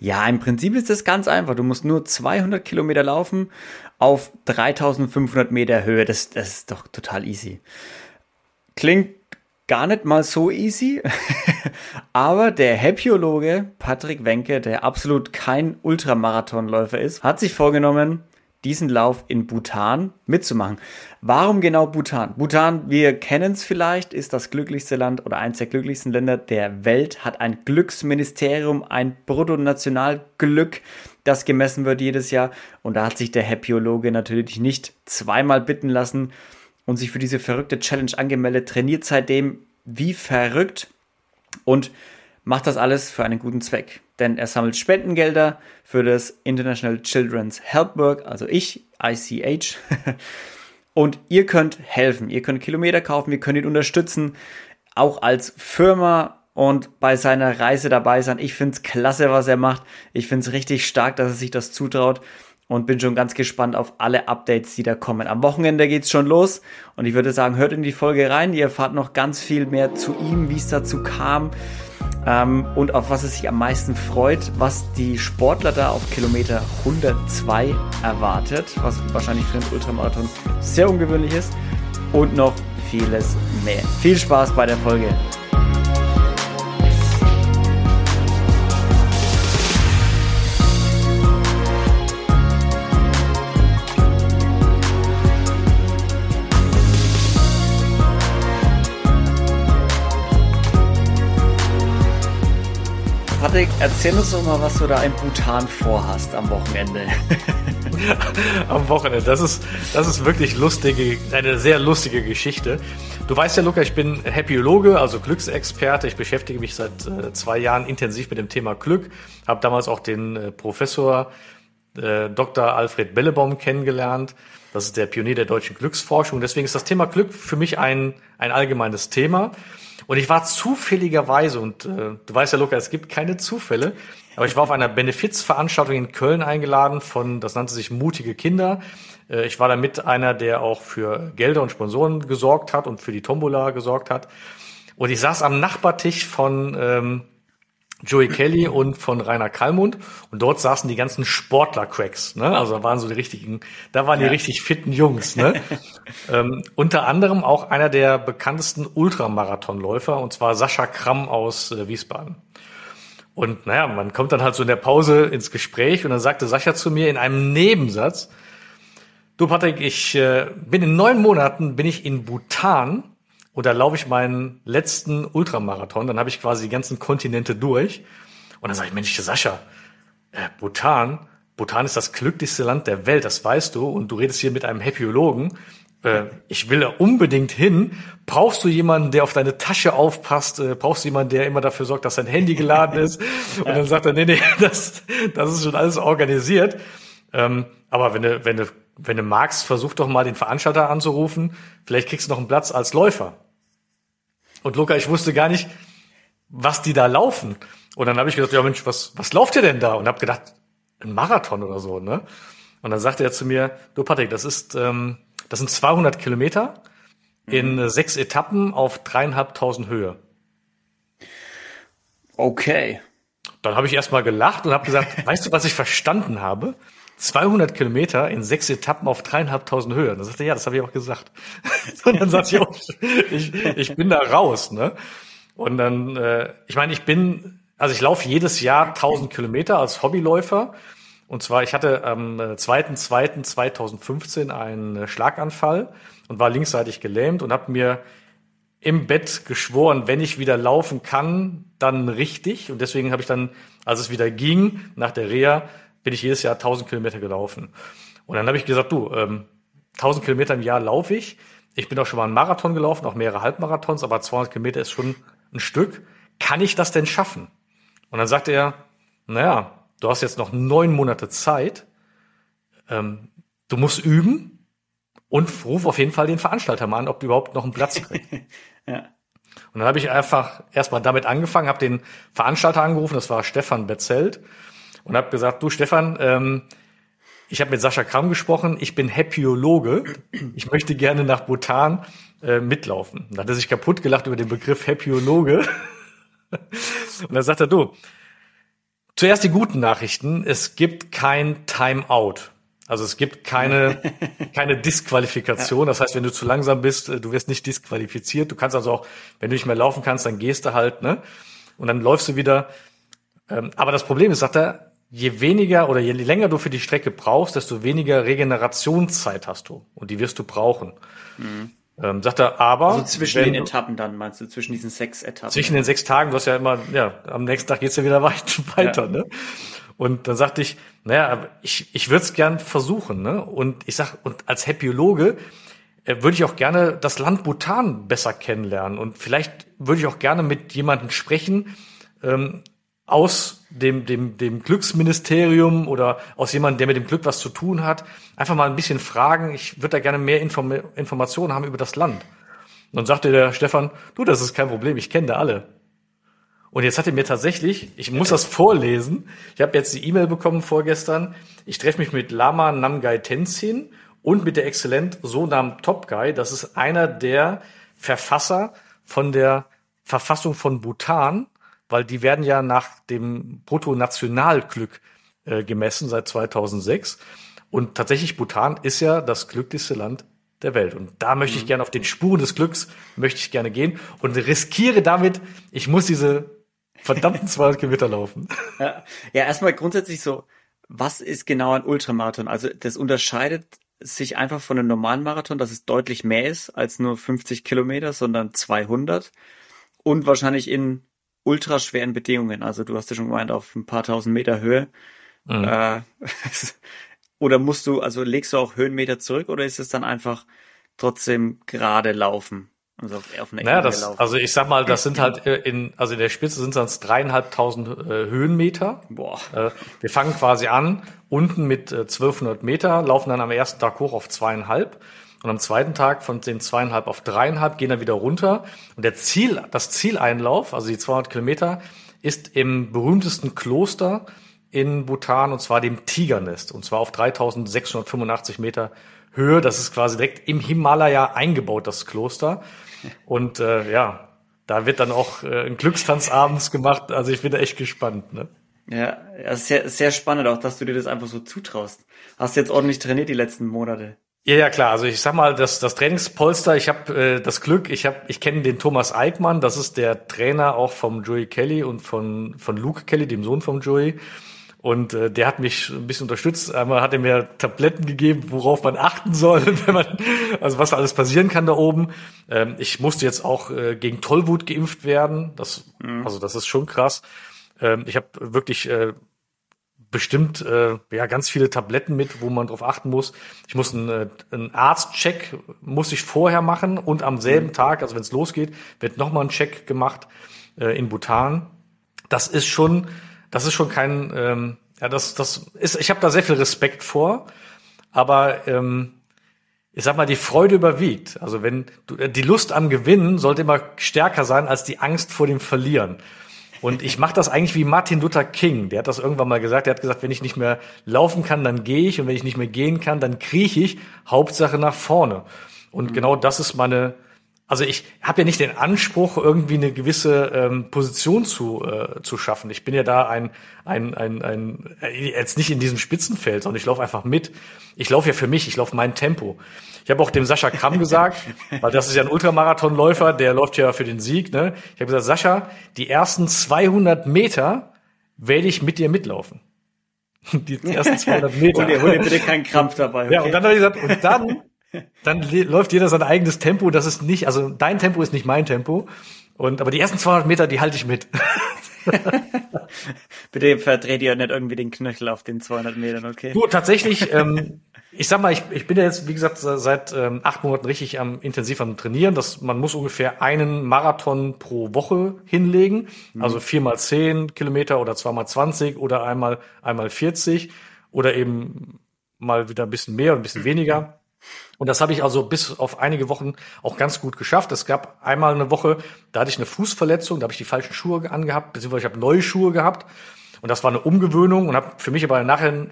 Ja, im Prinzip ist das ganz einfach. Du musst nur 200 Kilometer laufen auf 3500 Meter Höhe. Das, das ist doch total easy. Klingt gar nicht mal so easy, aber der Happyologe Patrick Wenke, der absolut kein Ultramarathonläufer ist, hat sich vorgenommen, diesen Lauf in Bhutan mitzumachen. Warum genau Bhutan? Bhutan, wir kennen es vielleicht, ist das glücklichste Land oder eines der glücklichsten Länder der Welt, hat ein Glücksministerium, ein Bruttonationalglück, das gemessen wird jedes Jahr. Und da hat sich der Happyologe natürlich nicht zweimal bitten lassen und sich für diese verrückte Challenge angemeldet, trainiert seitdem wie verrückt und macht das alles für einen guten Zweck. Denn er sammelt Spendengelder für das International Children's Help Work, also ich, ICH. Und ihr könnt helfen, ihr könnt Kilometer kaufen, ihr könnt ihn unterstützen, auch als Firma und bei seiner Reise dabei sein. Ich finde es klasse, was er macht. Ich finde es richtig stark, dass er sich das zutraut und bin schon ganz gespannt auf alle Updates, die da kommen. Am Wochenende geht's schon los und ich würde sagen, hört in die Folge rein. Ihr erfahrt noch ganz viel mehr zu ihm, wie es dazu kam ähm, und auf was es sich am meisten freut, was die Sportler da auf Kilometer 102 erwartet, was wahrscheinlich für den Ultramarathon sehr ungewöhnlich ist und noch vieles mehr. Viel Spaß bei der Folge. Patrick, erzähl uns doch mal, was du da in Bhutan vorhast am Wochenende. am Wochenende. Das ist, das ist wirklich lustige, eine sehr lustige Geschichte. Du weißt ja, Luca, ich bin Happyologe, also Glücksexperte. Ich beschäftige mich seit äh, zwei Jahren intensiv mit dem Thema Glück. Habe damals auch den äh, Professor äh, Dr. Alfred Bellebaum kennengelernt. Das ist der Pionier der deutschen Glücksforschung. Deswegen ist das Thema Glück für mich ein, ein allgemeines Thema. Und ich war zufälligerweise, und äh, du weißt ja, Luca, es gibt keine Zufälle, aber ich war auf einer Benefizveranstaltung in Köln eingeladen von, das nannte sich Mutige Kinder. Äh, ich war da mit einer, der auch für Gelder und Sponsoren gesorgt hat und für die Tombola gesorgt hat. Und ich saß am Nachbartisch von ähm, Joey Kelly und von Rainer Kallmund und dort saßen die ganzen Sportler-Cracks, ne? Also da waren so die richtigen, da waren die richtig fitten Jungs, ne? ähm, unter anderem auch einer der bekanntesten Ultramarathonläufer und zwar Sascha Kramm aus äh, Wiesbaden. Und naja, man kommt dann halt so in der Pause ins Gespräch und dann sagte Sascha zu mir in einem Nebensatz, du Patrick, ich äh, bin in neun Monaten, bin ich in Bhutan und da laufe ich meinen letzten Ultramarathon. Dann habe ich quasi die ganzen Kontinente durch. Und dann sage ich, Mensch, Sascha, äh, Bhutan, Bhutan ist das glücklichste Land der Welt, das weißt du. Und du redest hier mit einem Happyologen. Äh, ich will da unbedingt hin. Brauchst du jemanden, der auf deine Tasche aufpasst? Äh, brauchst du jemanden, der immer dafür sorgt, dass dein Handy geladen ist? Und dann sagt er, nee, nee, das, das ist schon alles organisiert. Ähm, aber wenn du, wenn du wenn du magst, versuch doch mal den Veranstalter anzurufen. Vielleicht kriegst du noch einen Platz als Läufer. Und Luca, ich wusste gar nicht, was die da laufen. Und dann habe ich gesagt, ja Mensch, was, was lauft ihr denn da? Und habe gedacht, ein Marathon oder so, ne? Und dann sagte er zu mir, du Patrick, das ist, ähm, das sind 200 Kilometer in mhm. sechs Etappen auf dreieinhalbtausend Höhe. Okay. Dann habe ich erstmal gelacht und habe gesagt, weißt du, was ich verstanden habe? 200 Kilometer in sechs Etappen auf dreieinhalbtausend Höhe. Dann sagte er, ja, das habe ich auch gesagt. und dann sagte ich, oh, ich, ich bin da raus. Ne? Und dann, äh, ich meine, ich bin, also ich laufe jedes Jahr 1000 Kilometer als Hobbyläufer. Und zwar, ich hatte am 2.2.2015 äh, einen äh, Schlaganfall und war linksseitig gelähmt und habe mir im Bett geschworen, wenn ich wieder laufen kann, dann richtig. Und deswegen habe ich dann, als es wieder ging, nach der Reha, bin ich jedes Jahr 1000 Kilometer gelaufen. Und dann habe ich gesagt, du, ähm, 1000 Kilometer im Jahr laufe ich. Ich bin auch schon mal einen Marathon gelaufen, auch mehrere Halbmarathons, aber 200 Kilometer ist schon ein Stück. Kann ich das denn schaffen? Und dann sagte er, naja, du hast jetzt noch neun Monate Zeit. Ähm, du musst üben und ruf auf jeden Fall den Veranstalter mal an, ob du überhaupt noch einen Platz kriegst. ja. Und dann habe ich einfach erstmal damit angefangen, habe den Veranstalter angerufen, das war Stefan Betzelt und habe gesagt, du Stefan, ähm, ich habe mit Sascha Kramm gesprochen, ich bin Happyologe, ich möchte gerne nach Bhutan äh, mitlaufen. Und da hat er sich kaputt gelacht über den Begriff Happyologe. Und dann sagt er, du, Zuerst die guten Nachrichten. Es gibt kein Timeout. Also es gibt keine, keine Disqualifikation. Das heißt, wenn du zu langsam bist, äh, du wirst nicht disqualifiziert. Du kannst also auch, wenn du nicht mehr laufen kannst, dann gehst du halt, ne? Und dann läufst du wieder. Ähm, aber das Problem ist, sagt er, je weniger oder je länger du für die Strecke brauchst, desto weniger Regenerationszeit hast du. Und die wirst du brauchen. Mhm. Ähm, sagt er, aber. Also zwischen den Etappen dann, meinst du, zwischen diesen sechs Etappen? Zwischen den sechs Tagen, du hast ja immer, ja, am nächsten Tag geht's ja wieder weiter, ja. ne? Und dann sagte ich, naja, ich, ich würde es gern versuchen, ne? Und ich sag, und als Happyologe äh, würde ich auch gerne das Land Bhutan besser kennenlernen. Und vielleicht würde ich auch gerne mit jemandem sprechen, ähm, aus dem, dem, dem Glücksministerium oder aus jemandem, der mit dem Glück was zu tun hat, einfach mal ein bisschen fragen. Ich würde da gerne mehr Inform Informationen haben über das Land. Und dann sagte der Stefan, du, das ist kein Problem, ich kenne da alle. Und jetzt hat er mir tatsächlich, ich muss das vorlesen, ich habe jetzt die E-Mail bekommen vorgestern, ich treffe mich mit Lama Namgai Tenzin und mit der Exzellent Sonam Topgai. Das ist einer der Verfasser von der Verfassung von Bhutan weil die werden ja nach dem Bruttonationalglück äh, gemessen seit 2006. Und tatsächlich Bhutan ist ja das glücklichste Land der Welt. Und da möchte ich mhm. gerne auf den Spuren des Glücks möchte ich gerne gehen und riskiere damit, ich muss diese verdammten 200 Kilometer laufen. Ja, ja, erstmal grundsätzlich so, was ist genau ein Ultramarathon? Also das unterscheidet sich einfach von einem normalen Marathon, dass es deutlich mehr ist als nur 50 Kilometer, sondern 200 und wahrscheinlich in ultraschweren Bedingungen. Also du hast ja schon gemeint, auf ein paar tausend Meter Höhe. Mhm. Äh, oder musst du, also legst du auch Höhenmeter zurück oder ist es dann einfach trotzdem gerade laufen? Also auf, auf einer naja, das, also ich sag mal, das sind halt äh, in, also in der Spitze sind es dreieinhalbtausend äh, Höhenmeter. Boah. Äh, wir fangen quasi an, unten mit äh, 1200 Meter, laufen dann am ersten Tag hoch auf zweieinhalb und am zweiten Tag von den zweieinhalb auf dreieinhalb gehen dann wieder runter. Und der Ziel, das Zieleinlauf, also die 200 Kilometer, ist im berühmtesten Kloster in Bhutan und zwar dem Tigernest und zwar auf 3685 Meter Höhe. Das ist quasi direkt im Himalaya eingebaut, das Kloster. Und äh, ja, da wird dann auch äh, ein Glückstanz abends gemacht. Also ich bin da echt gespannt. Ne? Ja, sehr, sehr spannend auch, dass du dir das einfach so zutraust. Hast du jetzt ordentlich trainiert die letzten Monate? Ja, ja, klar. Also ich sag mal, das, das Trainingspolster, ich habe äh, das Glück, ich hab, ich kenne den Thomas Eickmann, das ist der Trainer auch vom Joey Kelly und von, von Luke Kelly, dem Sohn vom Joey. Und äh, der hat mich ein bisschen unterstützt. Einmal hat er mir Tabletten gegeben, worauf man achten soll, wenn man, also was alles passieren kann da oben. Ähm, ich musste jetzt auch äh, gegen Tollwut geimpft werden. Das, mhm. also das ist schon krass. Ähm, ich habe wirklich äh, bestimmt äh, ja ganz viele Tabletten mit, wo man drauf achten muss. Ich muss einen, äh, einen Arztcheck muss ich vorher machen und am selben mhm. Tag, also wenn es losgeht, wird nochmal ein Check gemacht äh, in Bhutan. Das ist schon, das ist schon kein, ähm, ja das das ist, ich habe da sehr viel Respekt vor, aber ähm, ich sag mal, die Freude überwiegt. Also wenn du, die Lust am Gewinnen sollte immer stärker sein als die Angst vor dem Verlieren. Und ich mache das eigentlich wie Martin Luther King. Der hat das irgendwann mal gesagt. Der hat gesagt, wenn ich nicht mehr laufen kann, dann gehe ich. Und wenn ich nicht mehr gehen kann, dann krieche ich. Hauptsache nach vorne. Und mhm. genau das ist meine, also ich habe ja nicht den Anspruch, irgendwie eine gewisse ähm, Position zu, äh, zu schaffen. Ich bin ja da ein, ein, ein, ein, äh, jetzt nicht in diesem Spitzenfeld, sondern ich laufe einfach mit. Ich laufe ja für mich, ich laufe mein Tempo. Ich habe auch dem Sascha Kramm gesagt, weil das ist ja ein Ultramarathonläufer, der läuft ja für den Sieg. Ne? Ich habe gesagt, Sascha, die ersten 200 Meter werde ich mit dir mitlaufen. Die ersten 200 Meter. hol, dir, hol dir bitte keinen Krampf dabei. Okay? Ja, und dann habe ich gesagt, und dann, dann läuft jeder sein eigenes Tempo. Das ist nicht, also dein Tempo ist nicht mein Tempo. Und aber die ersten 200 Meter, die halte ich mit. Bitte verdreht ihr nicht irgendwie den Knöchel auf den 200 Metern, okay? Du, tatsächlich, ähm, ich sag mal, ich, ich bin ja jetzt, wie gesagt, seit ähm, acht Monaten richtig am intensiv am Trainieren. Das, man muss ungefähr einen Marathon pro Woche hinlegen. Mhm. Also viermal zehn Kilometer oder zweimal zwanzig oder einmal, einmal vierzig oder eben mal wieder ein bisschen mehr und ein bisschen weniger. Und das habe ich also bis auf einige Wochen auch ganz gut geschafft. Es gab einmal eine Woche, da hatte ich eine Fußverletzung, da habe ich die falschen Schuhe angehabt, beziehungsweise ich habe neue Schuhe gehabt. Und das war eine Umgewöhnung und habe für mich aber nachher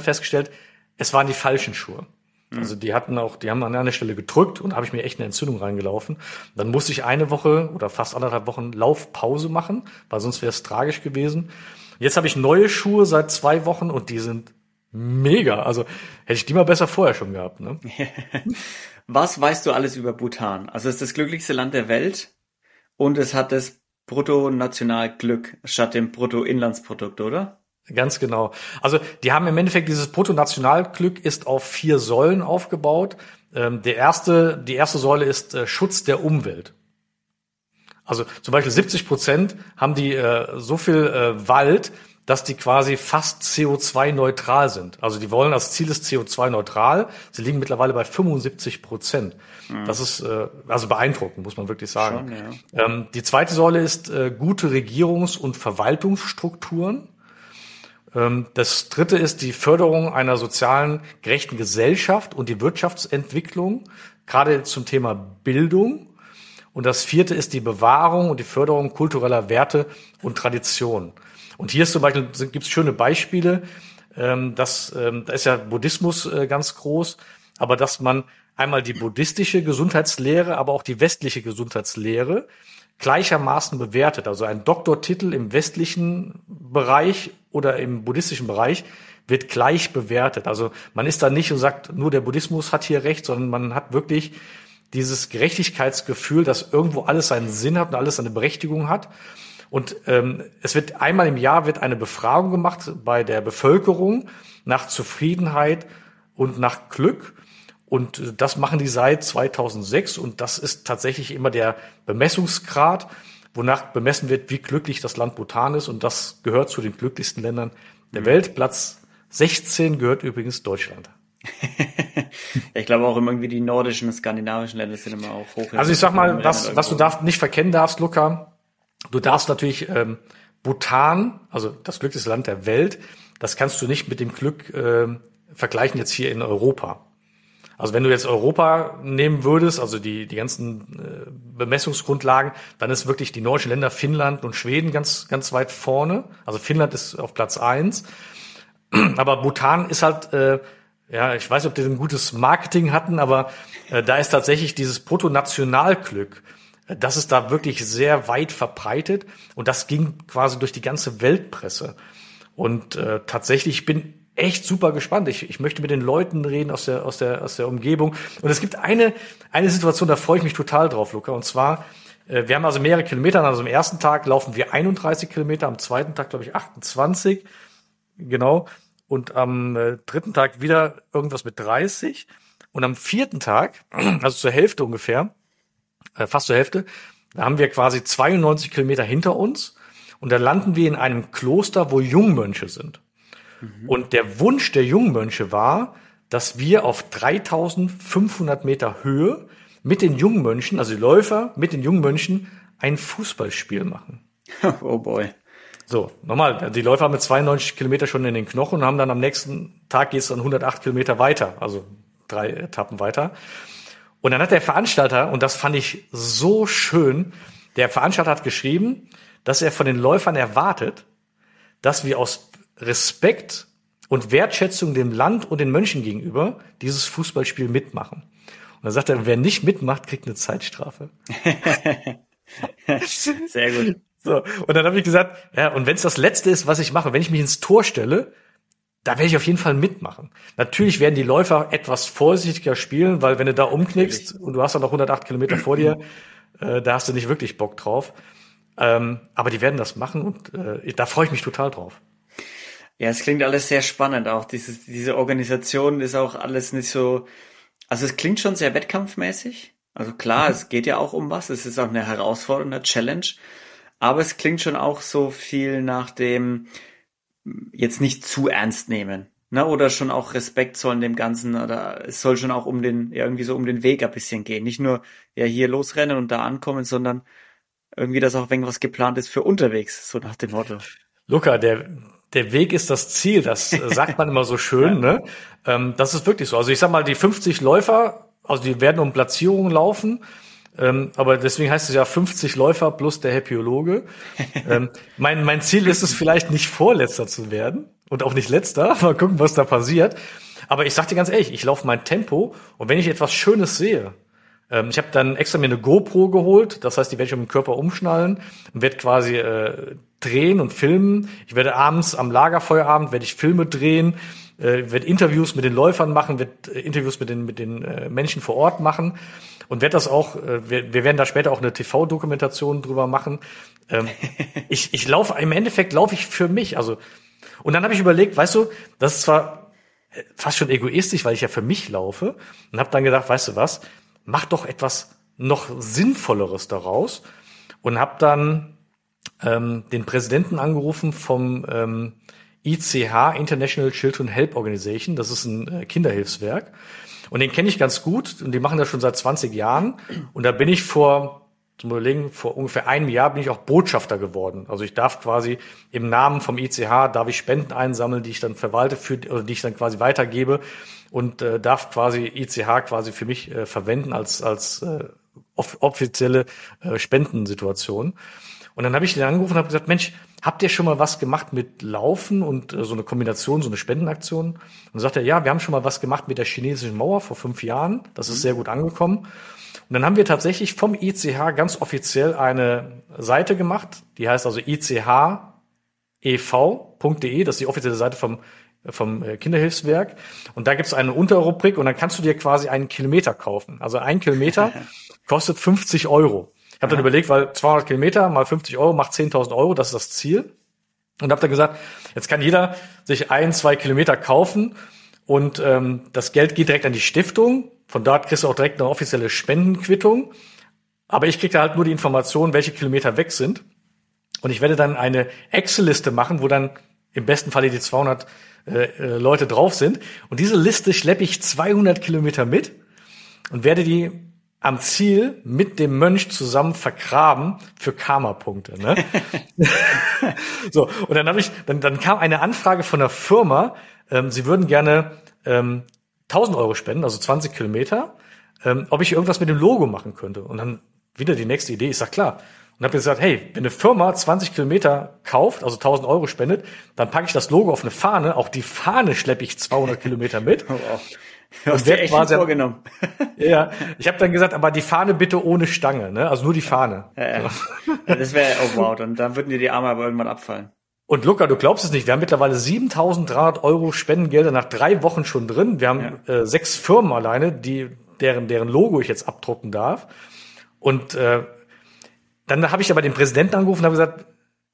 festgestellt, es waren die falschen Schuhe. Mhm. Also die hatten auch, die haben an einer Stelle gedrückt und habe ich mir echt eine Entzündung reingelaufen. Dann musste ich eine Woche oder fast anderthalb Wochen Laufpause machen, weil sonst wäre es tragisch gewesen. Jetzt habe ich neue Schuhe seit zwei Wochen und die sind mega. Also hätte ich die mal besser vorher schon gehabt. Ne? Was weißt du alles über Bhutan? Also es ist das glücklichste Land der Welt und es hat das Bruttonationalglück statt dem Bruttoinlandsprodukt, oder? Ganz genau. Also die haben im Endeffekt dieses Bruttonationalglück ist auf vier Säulen aufgebaut. Ähm, der erste, die erste Säule ist äh, Schutz der Umwelt. Also zum Beispiel 70 Prozent haben die äh, so viel äh, Wald, dass die quasi fast CO2-neutral sind. Also die wollen als Ziel ist CO2-neutral. Sie liegen mittlerweile bei 75 Prozent. Mhm. Das ist äh, also beeindruckend, muss man wirklich sagen. Schon, ja. ähm, die zweite Säule ist äh, gute Regierungs- und Verwaltungsstrukturen. Ähm, das dritte ist die Förderung einer sozialen, gerechten Gesellschaft und die Wirtschaftsentwicklung, gerade zum Thema Bildung. Und das vierte ist die Bewahrung und die Förderung kultureller Werte und Traditionen. Und hier ist zum Beispiel, gibt es schöne Beispiele, ähm, dass, ähm, da ist ja Buddhismus äh, ganz groß, aber dass man einmal die buddhistische Gesundheitslehre, aber auch die westliche Gesundheitslehre gleichermaßen bewertet. Also ein Doktortitel im westlichen Bereich oder im buddhistischen Bereich wird gleich bewertet. Also man ist da nicht und sagt, nur der Buddhismus hat hier recht, sondern man hat wirklich dieses Gerechtigkeitsgefühl, dass irgendwo alles seinen Sinn hat und alles seine Berechtigung hat. Und ähm, es wird einmal im Jahr wird eine Befragung gemacht bei der Bevölkerung nach Zufriedenheit und nach Glück. Und das machen die seit 2006 und das ist tatsächlich immer der Bemessungsgrad, wonach bemessen wird, wie glücklich das Land Bhutan ist. Und das gehört zu den glücklichsten Ländern der mhm. Welt. Platz 16 gehört übrigens Deutschland. ich glaube auch irgendwie die nordischen und skandinavischen Länder sind immer auch hoch. Also ich sag mal, was, was du darf, nicht verkennen darfst, Luca, du darfst natürlich ähm, Bhutan, also das glücklichste Land der Welt, das kannst du nicht mit dem Glück äh, vergleichen jetzt hier in Europa. Also wenn du jetzt Europa nehmen würdest, also die, die ganzen äh, Bemessungsgrundlagen, dann ist wirklich die nordischen Länder Finnland und Schweden ganz, ganz weit vorne. Also Finnland ist auf Platz eins. Aber Bhutan ist halt, äh, ja, ich weiß ob die ein gutes Marketing hatten, aber äh, da ist tatsächlich dieses Bruttonationalglück. Äh, das ist da wirklich sehr weit verbreitet und das ging quasi durch die ganze Weltpresse. Und äh, tatsächlich bin echt super gespannt. Ich, ich möchte mit den Leuten reden aus der, aus der, aus der Umgebung. Und es gibt eine, eine Situation, da freue ich mich total drauf, Luca. Und zwar, äh, wir haben also mehrere Kilometer. Also am ersten Tag laufen wir 31 Kilometer, am zweiten Tag, glaube ich, 28. Genau. Und am äh, dritten Tag wieder irgendwas mit 30. Und am vierten Tag, also zur Hälfte ungefähr, äh, fast zur Hälfte, da haben wir quasi 92 Kilometer hinter uns. Und da landen wir in einem Kloster, wo Jungmönche sind. Mhm. Und der Wunsch der Jungmönche war, dass wir auf 3500 Meter Höhe mit den Jungmönchen, also die Läufer mit den Jungmönchen, ein Fußballspiel machen. Oh boy. So, nochmal, die Läufer haben mit 92 Kilometer schon in den Knochen und haben dann am nächsten Tag geht es dann 108 Kilometer weiter, also drei Etappen weiter. Und dann hat der Veranstalter, und das fand ich so schön, der Veranstalter hat geschrieben, dass er von den Läufern erwartet, dass wir aus Respekt und Wertschätzung dem Land und den Mönchen gegenüber dieses Fußballspiel mitmachen. Und dann sagt er, wer nicht mitmacht, kriegt eine Zeitstrafe. Sehr gut. So, und dann habe ich gesagt, ja, und wenn es das Letzte ist, was ich mache, wenn ich mich ins Tor stelle, da werde ich auf jeden Fall mitmachen. Natürlich werden die Läufer etwas vorsichtiger spielen, weil wenn du da umknickst und du hast dann noch 108 Kilometer vor dir, äh, da hast du nicht wirklich Bock drauf. Ähm, aber die werden das machen und äh, da freue ich mich total drauf. Ja, es klingt alles sehr spannend auch. Dieses, diese Organisation ist auch alles nicht so, also es klingt schon sehr wettkampfmäßig. Also klar, mhm. es geht ja auch um was. Es ist auch eine herausfordernde Challenge. Aber es klingt schon auch so viel nach dem jetzt nicht zu ernst nehmen. Ne? Oder schon auch Respekt sollen dem Ganzen, oder es soll schon auch um den, ja, irgendwie so um den Weg ein bisschen gehen. Nicht nur ja hier losrennen und da ankommen, sondern irgendwie, dass auch wenn was geplant ist für unterwegs, so nach dem Motto. Luca, der, der Weg ist das Ziel, das sagt man immer so schön. Ne? Ähm, das ist wirklich so. Also ich sag mal, die 50 Läufer, also die werden um Platzierungen laufen. Ähm, aber deswegen heißt es ja 50 Läufer plus der Happyologe. ähm, mein, mein Ziel ist es vielleicht nicht Vorletzter zu werden und auch nicht Letzter. Mal gucken, was da passiert. Aber ich sag dir ganz ehrlich, ich laufe mein Tempo und wenn ich etwas Schönes sehe, Ähm, ich habe dann extra mir eine GoPro geholt, das heißt, die werde ich um den Körper umschnallen und werde quasi äh, drehen und filmen. Ich werde abends am Lagerfeuerabend werde ich Filme drehen, äh, werde Interviews mit den Läufern machen, werde äh, Interviews mit den mit den äh, Menschen vor Ort machen und werde das auch. Äh, wir, wir werden da später auch eine TV-Dokumentation drüber machen. Ähm, ich ich laufe im Endeffekt laufe ich für mich. Also und dann habe ich überlegt, weißt du, das ist zwar äh, fast schon egoistisch, weil ich ja für mich laufe und habe dann gedacht, weißt du was, mach doch etwas noch sinnvolleres daraus und habe dann ähm, den Präsidenten angerufen vom ähm, ICH International Children Help Organization. Das ist ein äh, Kinderhilfswerk und den kenne ich ganz gut und die machen das schon seit 20 Jahren und da bin ich vor zum Überlegen, vor ungefähr einem Jahr bin ich auch Botschafter geworden. Also ich darf quasi im Namen vom ICH darf ich Spenden einsammeln, die ich dann verwalte für, oder die ich dann quasi weitergebe und äh, darf quasi ICH quasi für mich äh, verwenden als als äh, off offizielle äh, Spendensituation. Und dann habe ich den angerufen und habe gesagt, Mensch, habt ihr schon mal was gemacht mit Laufen und äh, so eine Kombination, so eine Spendenaktion? Und dann sagt er, ja, wir haben schon mal was gemacht mit der chinesischen Mauer vor fünf Jahren. Das ist mhm. sehr gut angekommen. Und dann haben wir tatsächlich vom ICH ganz offiziell eine Seite gemacht, die heißt also ichev.de, das ist die offizielle Seite vom vom äh, Kinderhilfswerk. Und da gibt es eine Unterrubrik und dann kannst du dir quasi einen Kilometer kaufen. Also ein Kilometer kostet 50 Euro. Ich habe dann überlegt, weil 200 Kilometer mal 50 Euro macht 10.000 Euro, das ist das Ziel. Und habe dann gesagt, jetzt kann jeder sich ein, zwei Kilometer kaufen und ähm, das Geld geht direkt an die Stiftung. Von dort kriegst du auch direkt eine offizielle Spendenquittung. Aber ich krieg da halt nur die Information, welche Kilometer weg sind. Und ich werde dann eine Excel-Liste machen, wo dann im besten Falle die 200 äh, äh, Leute drauf sind. Und diese Liste schleppe ich 200 Kilometer mit und werde die am Ziel mit dem Mönch zusammen vergraben für Karma-Punkte. Ne? so, und dann habe ich, dann, dann kam eine Anfrage von der Firma, ähm, sie würden gerne ähm, 1000 Euro spenden, also 20 Kilometer, ähm, ob ich irgendwas mit dem Logo machen könnte. Und dann wieder die nächste Idee, ich sag klar, und habe gesagt, hey, wenn eine Firma 20 Kilometer kauft, also 1000 Euro spendet, dann packe ich das Logo auf eine Fahne. Auch die Fahne schleppe ich 200 Kilometer mit. Du hast dir echt quasi, vorgenommen. ja, ich habe dann gesagt, aber die Fahne bitte ohne Stange, ne? Also nur die Fahne. Ja, ja. ja das wäre, oh wow, dann, dann würden dir die Arme aber irgendwann abfallen. Und Luca, du glaubst es nicht, wir haben mittlerweile 7300 Euro Spendengelder nach drei Wochen schon drin. Wir haben äh, sechs Firmen alleine, die deren deren Logo ich jetzt abdrucken darf. Und äh, dann habe ich aber den Präsidenten angerufen und habe gesagt,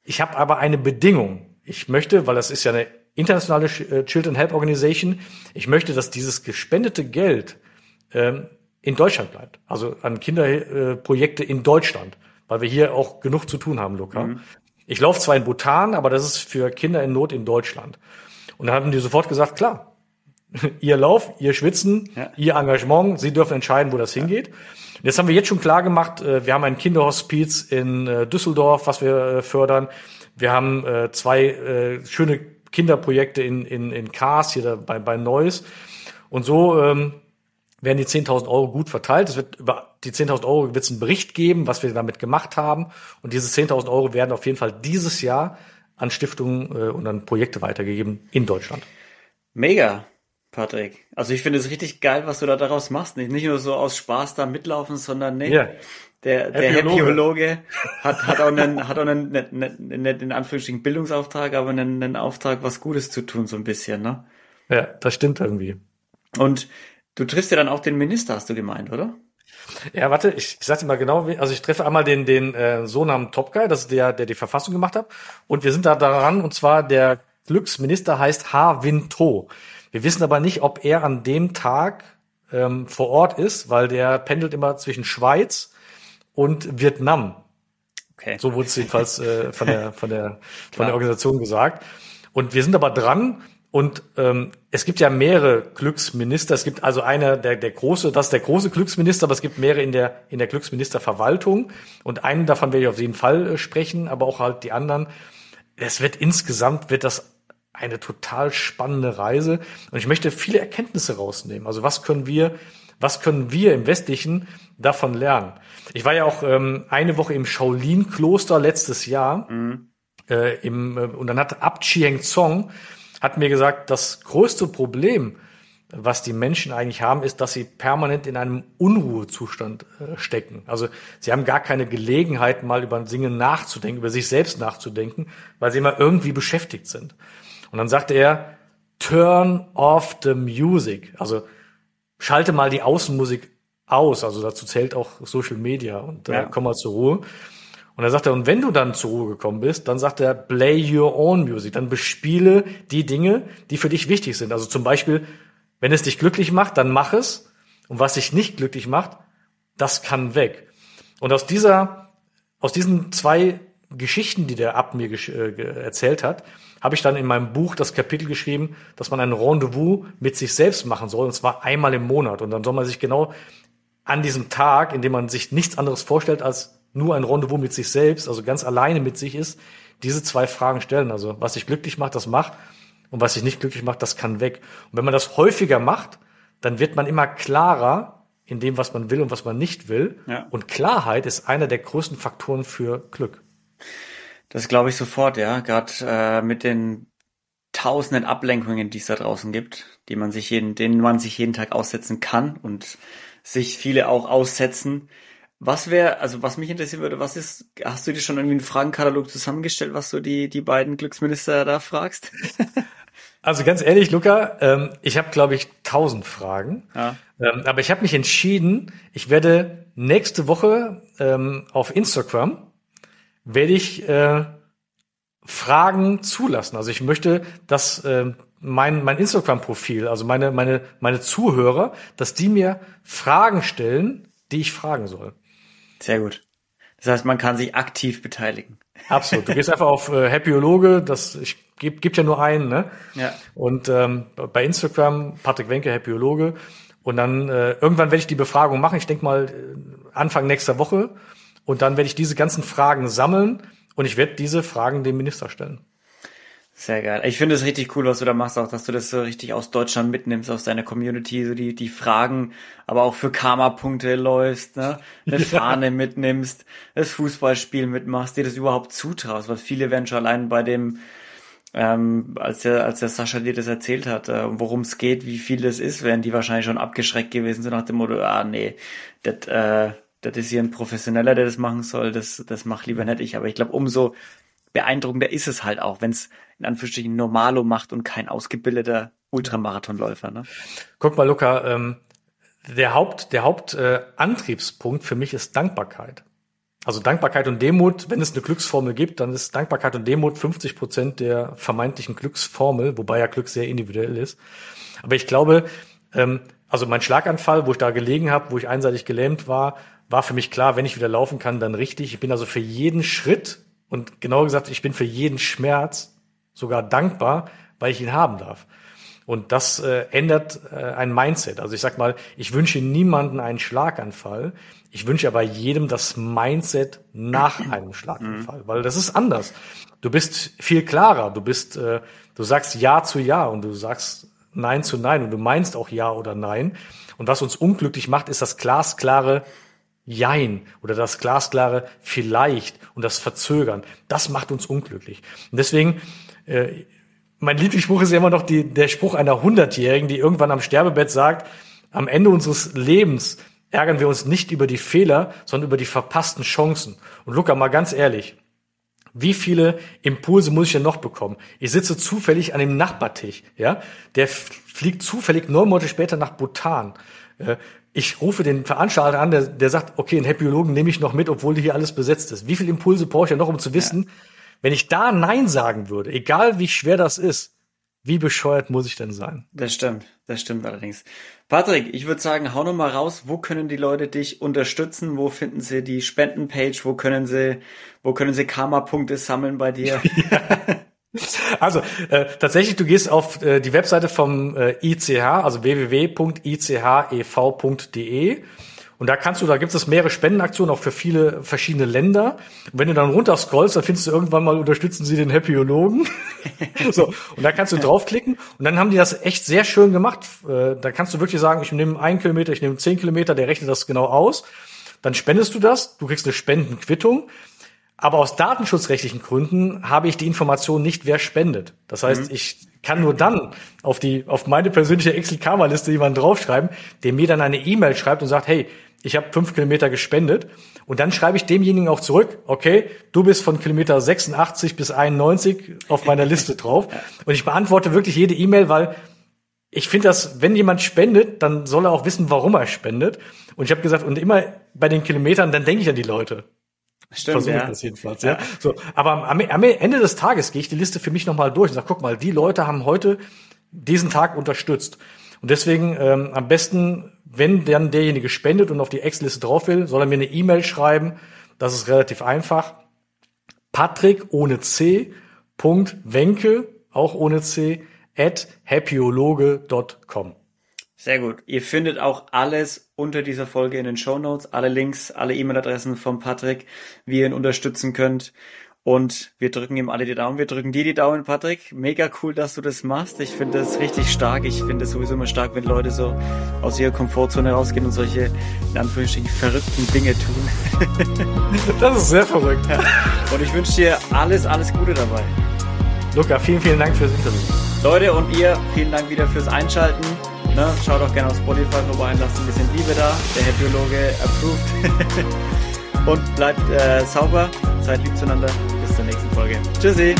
ich habe aber eine Bedingung. Ich möchte, weil das ist ja eine internationale äh, Children Help Organization, ich möchte, dass dieses gespendete Geld ähm, in Deutschland bleibt. Also an Kinderprojekte in Deutschland, weil wir hier auch genug zu tun haben, Luca. Mhm. Ich laufe zwar in Bhutan, aber das ist für Kinder in Not in Deutschland. Und dann haben die sofort gesagt, klar, ihr Lauf, ihr Schwitzen, ja. ihr Engagement, sie dürfen entscheiden, wo das hingeht. Jetzt haben wir jetzt schon klar gemacht, äh, wir haben ein Kinderhospiz in äh, Düsseldorf, was wir äh, fördern. Wir haben zwei schöne Kinderprojekte in, in, in Kars, hier bei, bei Neuss. Und so ähm, werden die 10.000 Euro gut verteilt. Es wird über die 10.000 Euro wird es einen Bericht geben, was wir damit gemacht haben. Und diese 10.000 Euro werden auf jeden Fall dieses Jahr an Stiftungen äh, und an Projekte weitergegeben in Deutschland. Mega. Patrick. Also ich finde es richtig geil, was du da daraus machst. Nicht, nicht nur so aus Spaß da mitlaufen, sondern nee, yeah. der, der Happyologe hat, hat auch einen, hat auch einen, nicht, nicht in Anführungsstrichen Bildungsauftrag, aber einen, einen Auftrag, was Gutes zu tun, so ein bisschen, ne? Ja, das stimmt irgendwie. Und du triffst ja dann auch den Minister, hast du gemeint, oder? Ja, warte, ich, ich sag dir mal genau, also ich treffe einmal den, den äh, Sohn am Top Guy, das ist der, der die Verfassung gemacht hat. Und wir sind da daran, und zwar der Glücksminister heißt Ha Win To. Wir wissen aber nicht, ob er an dem Tag ähm, vor Ort ist, weil der pendelt immer zwischen Schweiz und Vietnam. Okay. So wurde es jedenfalls äh, von der von der von der Organisation gesagt. Und wir sind aber dran. Und ähm, es gibt ja mehrere Glücksminister. Es gibt also einer, der, der große, das ist der große Glücksminister, aber es gibt mehrere in der, in der Glücksministerverwaltung. Und einen davon werde ich auf jeden Fall äh, sprechen, aber auch halt die anderen. Es wird insgesamt, wird das eine total spannende Reise und ich möchte viele Erkenntnisse rausnehmen. Also was können wir, was können wir im Westlichen davon lernen? Ich war ja auch ähm, eine Woche im Shaolin-Kloster letztes Jahr mhm. äh, im, äh, und dann hat Abt Chieng Zong hat mir gesagt, das größte Problem was die Menschen eigentlich haben, ist, dass sie permanent in einem Unruhezustand äh, stecken. Also sie haben gar keine Gelegenheit, mal über Dinge nachzudenken, über sich selbst nachzudenken, weil sie immer irgendwie beschäftigt sind. Und dann sagte er, turn off the music. Also schalte mal die Außenmusik aus. Also dazu zählt auch Social Media und äh, ja. komm mal zur Ruhe. Und er sagt er, und wenn du dann zur Ruhe gekommen bist, dann sagt er, play your own music. Dann bespiele die Dinge, die für dich wichtig sind. Also zum Beispiel, wenn es dich glücklich macht, dann mach es. Und was dich nicht glücklich macht, das kann weg. Und aus dieser, aus diesen zwei Geschichten, die der ab mir äh, erzählt hat, habe ich dann in meinem Buch das Kapitel geschrieben, dass man ein Rendezvous mit sich selbst machen soll, und zwar einmal im Monat. Und dann soll man sich genau an diesem Tag, in dem man sich nichts anderes vorstellt als nur ein Rendezvous mit sich selbst, also ganz alleine mit sich ist, diese zwei Fragen stellen. Also was sich glücklich macht, das macht. Und was sich nicht glücklich macht, das kann weg. Und wenn man das häufiger macht, dann wird man immer klarer in dem, was man will und was man nicht will. Ja. Und Klarheit ist einer der größten Faktoren für Glück. Das glaube ich sofort, ja. Gerade äh, mit den tausenden Ablenkungen, die es da draußen gibt, die man sich jeden, denen man sich jeden Tag aussetzen kann und sich viele auch aussetzen. Was wäre, also was mich interessieren würde, was ist, hast du dir schon irgendwie einen Fragenkatalog zusammengestellt, was du die, die beiden Glücksminister da fragst? also ganz ehrlich, Luca, ähm, ich habe, glaube ich, tausend Fragen. Ja. Ähm, aber ich habe mich entschieden, ich werde nächste Woche ähm, auf Instagram werde ich äh, Fragen zulassen. Also ich möchte, dass äh, mein, mein Instagram-Profil, also meine, meine, meine Zuhörer, dass die mir Fragen stellen, die ich fragen soll. Sehr gut. Das heißt, man kann sich aktiv beteiligen. Absolut. Du gehst einfach auf äh, Happyologe, das ich gibt, gibt ja nur einen, ne? Ja. Und ähm, bei Instagram Patrick Wenke Happyologe und dann äh, irgendwann werde ich die Befragung machen. Ich denke mal äh, Anfang nächster Woche und dann werde ich diese ganzen Fragen sammeln und ich werde diese Fragen dem Minister stellen. Sehr geil. Ich finde es richtig cool, was du da machst, auch dass du das so richtig aus Deutschland mitnimmst, aus deiner Community, so die, die Fragen, aber auch für Karma-Punkte läufst, ne? Eine Fahne ja. mitnimmst, das Fußballspiel mitmachst, dir das überhaupt zutraust, weil viele werden schon allein bei dem, ähm, als der, als der Sascha dir das erzählt hat, äh, worum es geht, wie viel das ist, wären die wahrscheinlich schon abgeschreckt gewesen, so nach dem Motto, ah nee, das, äh, das ist hier ein Professioneller, der das machen soll, das, das mach lieber nicht ich. Aber ich glaube, umso beeindruckender ist es halt auch, wenn es in Anführungsstrichen Normalo macht und kein ausgebildeter Ultramarathonläufer. Ne? Guck mal, Luca, ähm, der Haupt, der Hauptantriebspunkt äh, für mich ist Dankbarkeit. Also Dankbarkeit und Demut, wenn es eine Glücksformel gibt, dann ist Dankbarkeit und Demut 50 Prozent der vermeintlichen Glücksformel, wobei ja Glück sehr individuell ist. Aber ich glaube, ähm, also mein Schlaganfall, wo ich da gelegen habe, wo ich einseitig gelähmt war, war für mich klar, wenn ich wieder laufen kann, dann richtig. Ich bin also für jeden Schritt und genauer gesagt, ich bin für jeden Schmerz sogar dankbar, weil ich ihn haben darf. Und das äh, ändert äh, ein Mindset. Also ich sag mal, ich wünsche niemanden einen Schlaganfall. Ich wünsche aber jedem das Mindset nach einem Schlaganfall, weil das ist anders. Du bist viel klarer. Du bist, äh, du sagst Ja zu Ja und du sagst Nein zu Nein und du meinst auch Ja oder Nein. Und was uns unglücklich macht, ist das glasklare Jein oder das glasklare Vielleicht und das Verzögern. Das macht uns unglücklich. Und deswegen, äh, mein Lieblingsspruch ist ja immer noch die, der Spruch einer Hundertjährigen, die irgendwann am Sterbebett sagt, am Ende unseres Lebens ärgern wir uns nicht über die Fehler, sondern über die verpassten Chancen. Und Luca, mal ganz ehrlich, wie viele Impulse muss ich denn noch bekommen? Ich sitze zufällig an dem Nachbartisch, ja? Der fliegt zufällig neun Monate später nach Bhutan. Ich rufe den Veranstalter an, der, der sagt, okay, einen Happyologen nehme ich noch mit, obwohl hier alles besetzt ist. Wie viele Impulse brauche ich ja noch, um zu wissen, ja. wenn ich da Nein sagen würde, egal wie schwer das ist, wie bescheuert muss ich denn sein? Das stimmt, das stimmt allerdings. Patrick, ich würde sagen, hau noch mal raus, wo können die Leute dich unterstützen? Wo finden sie die Spendenpage? Wo können sie, wo können sie Karma-Punkte sammeln bei dir? Ja. Also äh, tatsächlich, du gehst auf äh, die Webseite vom äh, ICH, also www.ichev.de und da kannst du, da gibt es mehrere Spendenaktionen auch für viele verschiedene Länder. Und wenn du dann runter scrollst, dann findest du irgendwann mal unterstützen sie den Happyologen. so und da kannst du draufklicken und dann haben die das echt sehr schön gemacht. Äh, da kannst du wirklich sagen, ich nehme einen Kilometer, ich nehme zehn Kilometer, der rechnet das genau aus. Dann spendest du das, du kriegst eine Spendenquittung Aber aus datenschutzrechtlichen Gründen habe ich die Information nicht, wer spendet. Das heißt, mhm. ich kann nur dann auf die, auf meine persönliche Excel-Karma-Liste jemanden draufschreiben, der mir dann eine E-Mail schreibt und sagt, hey, ich habe fünf Kilometer gespendet. Und dann schreibe ich demjenigen auch zurück, okay, du bist von Kilometer 86 bis 91 auf meiner Liste drauf. Und ich beantworte wirklich jede E-Mail, weil ich finde das, wenn jemand spendet, dann soll er auch wissen, warum er spendet. Und ich habe gesagt, und immer bei den Kilometern, dann denke ich an die Leute. Stimmt, Versuche ja. das jedenfalls, ja. ja. So, aber am, am Ende des Tages gehe ich die Liste für mich nochmal durch und sage, guck mal, die Leute haben heute diesen Tag unterstützt. Und deswegen ähm, am besten, wenn dann derjenige spendet und auf die Ex-Liste drauf will, soll er mir eine E-Mail schreiben. Das ist relativ einfach. Patrick ohne C. Punkt Wenke, auch ohne C, at happyologe.com. Sehr gut. Ihr findet auch alles unter dieser Folge in den Show Notes, alle Links, alle E-Mail-Adressen von Patrick, wie ihr ihn unterstützen könnt. Und wir drücken ihm alle die Daumen. Wir drücken dir die Daumen, Patrick. Mega cool, dass du das machst. Ich finde das richtig stark. Ich finde es sowieso immer stark, wenn Leute so aus ihrer Komfortzone rausgehen und solche, in Anführungsstrichen, verrückten Dinge tun. das ist sehr verrückt. Ja. Und ich wünsche dir alles, alles Gute dabei. Luca, vielen, vielen Dank fürs Interview. Leute und ihr, vielen Dank wieder fürs Einschalten. Ne, schaut auch gerne auf Spotify vorbei und lasst ein bisschen Liebe da. Der Herr Biologe approved. und bleibt äh, sauber, seid lieb zueinander. Bis zur nächsten Folge. Tschüssi.